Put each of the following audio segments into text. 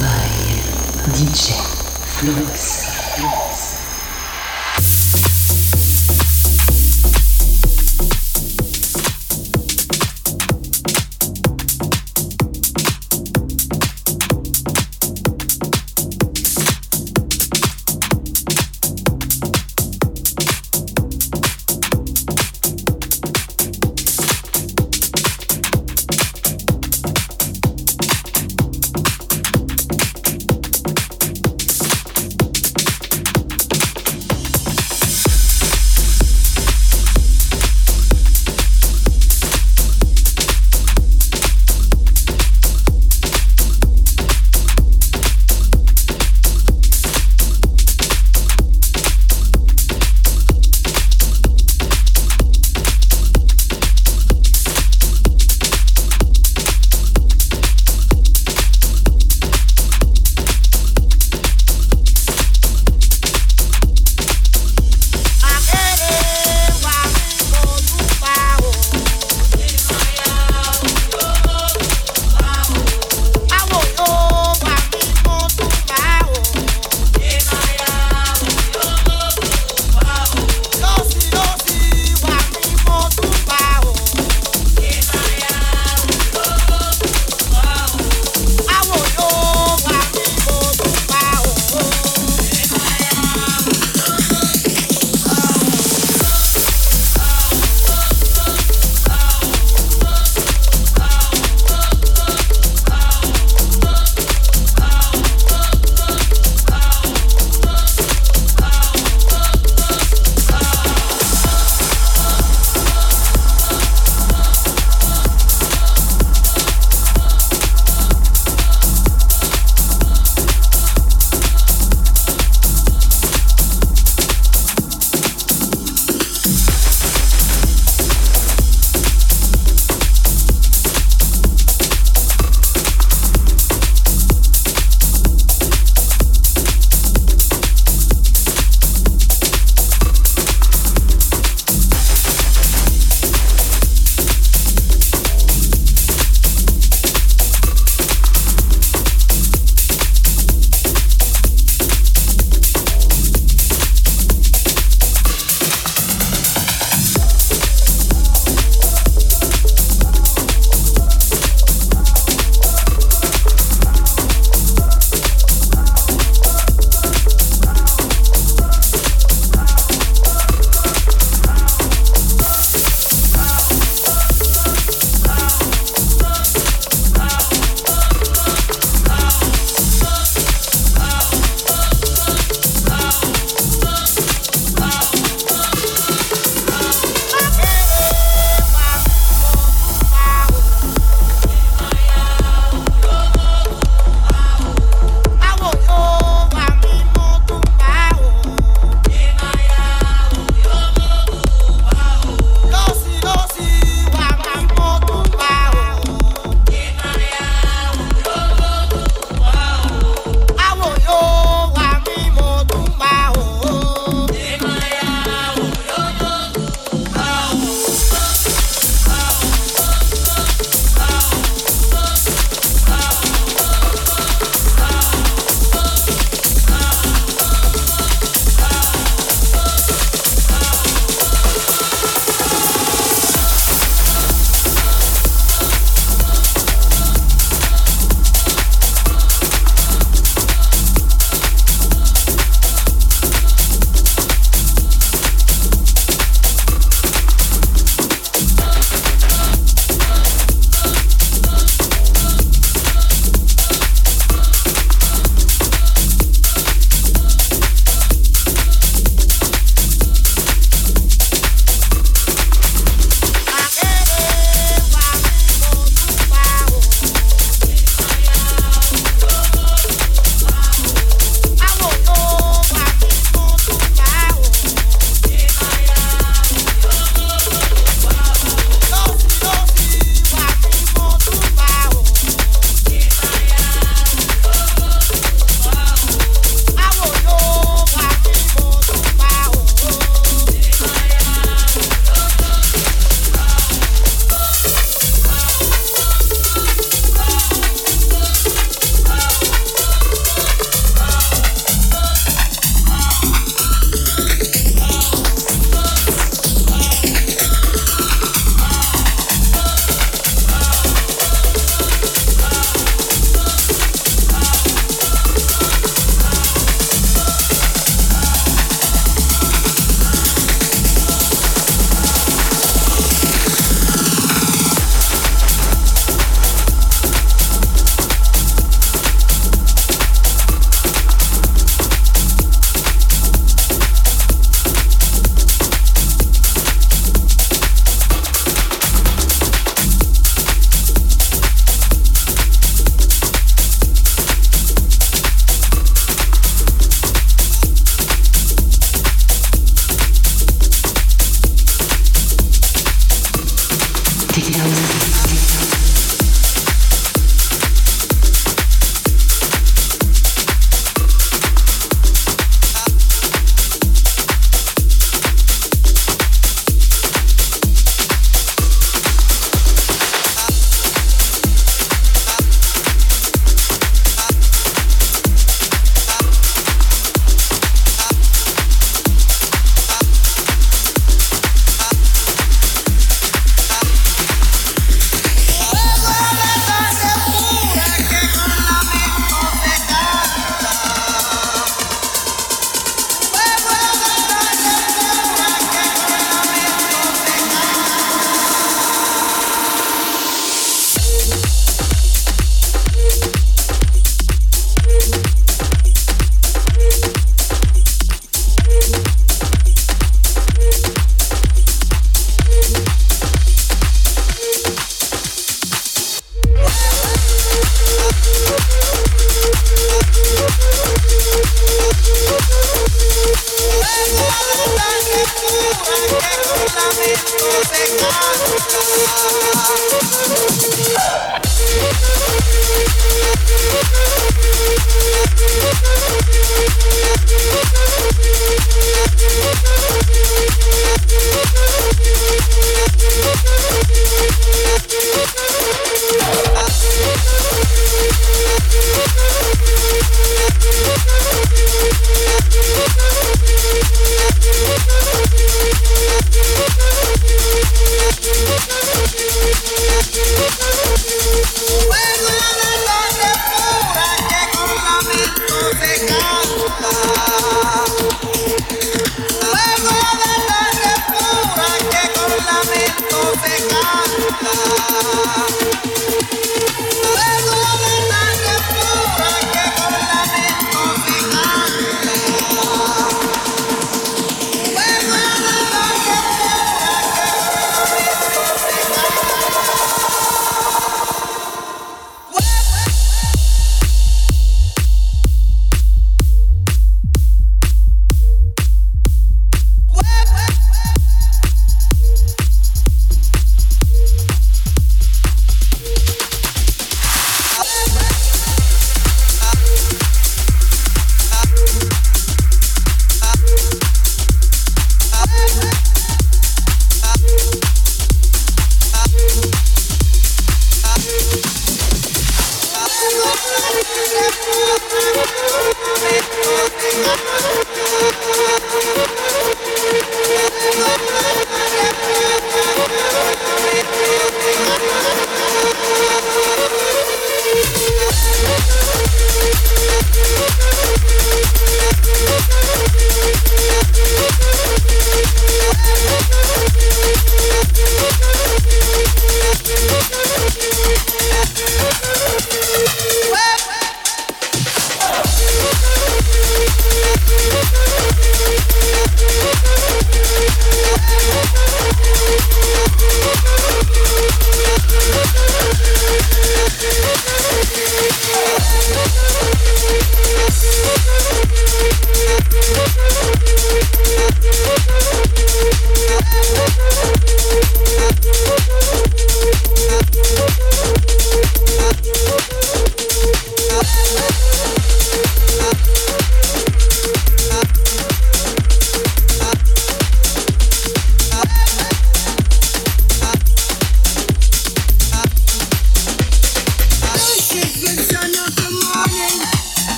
by DJ Flux.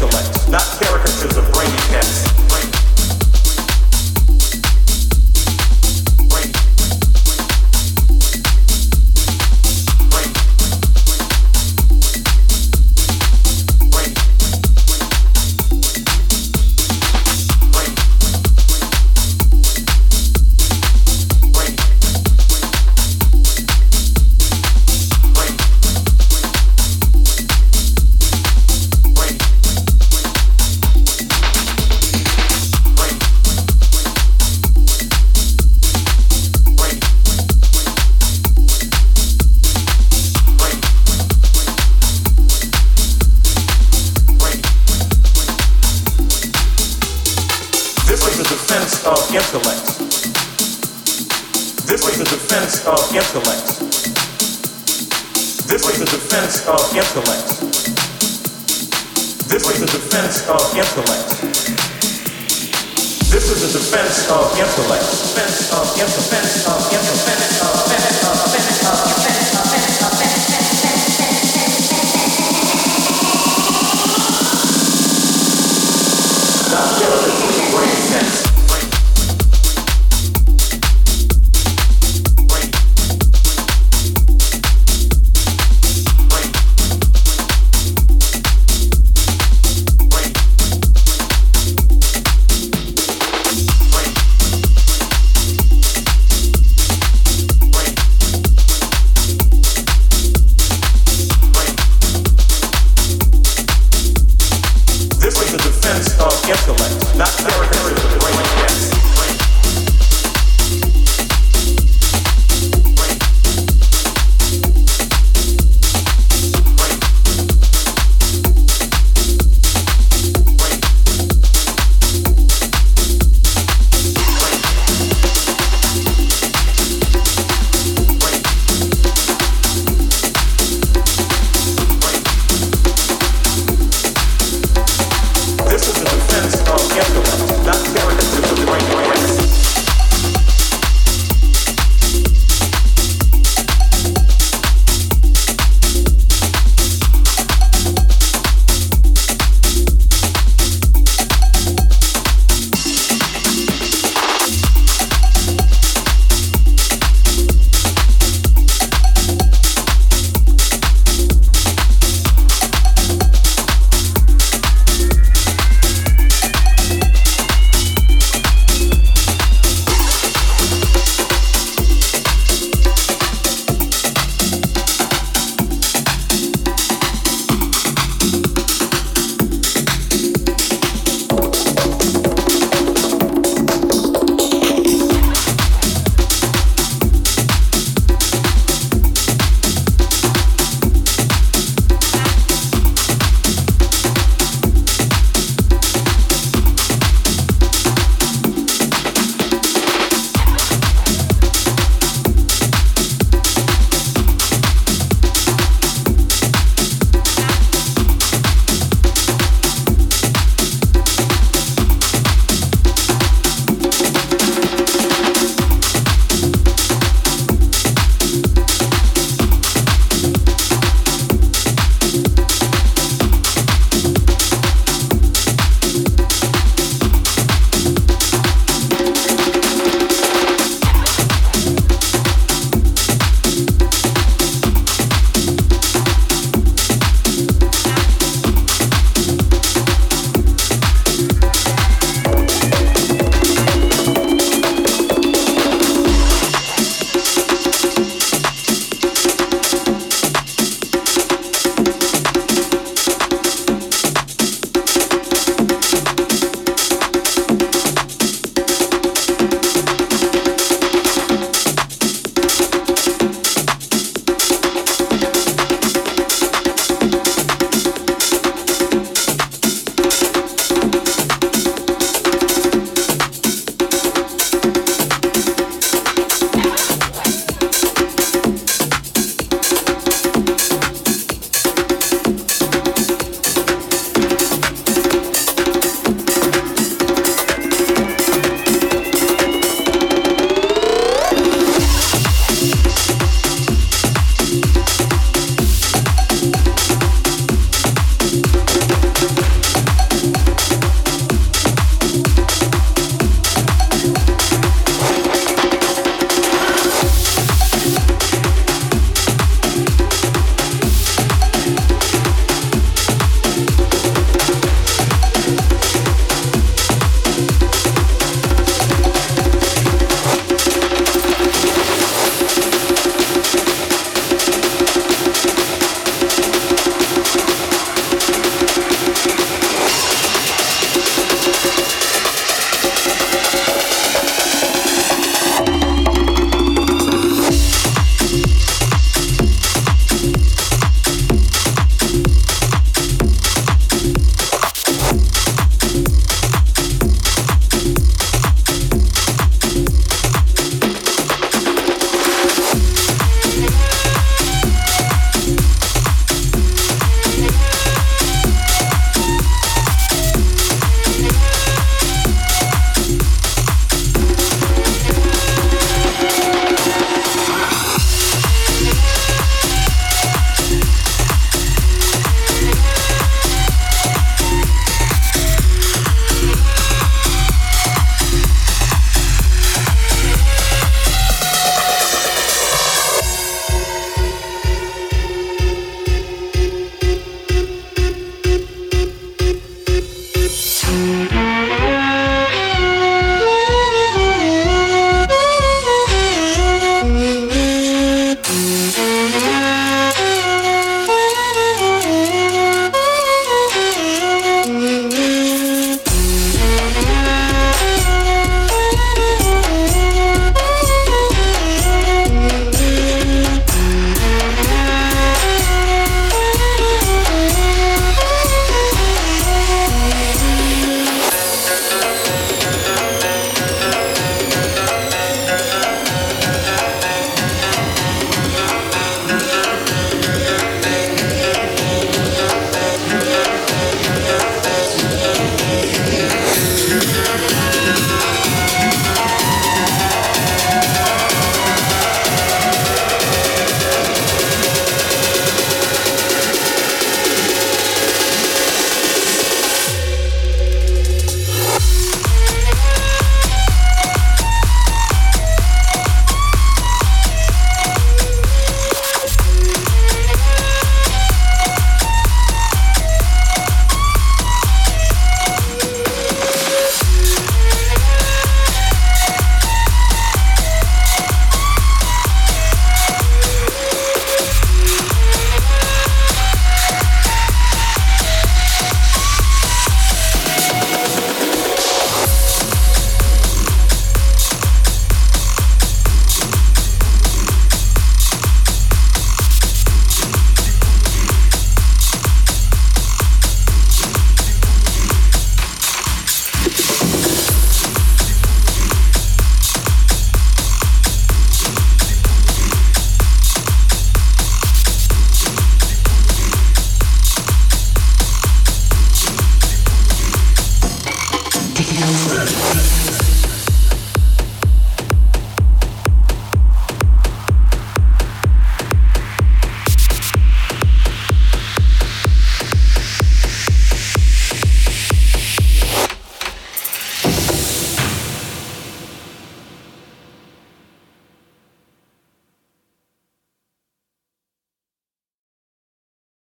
intellect, not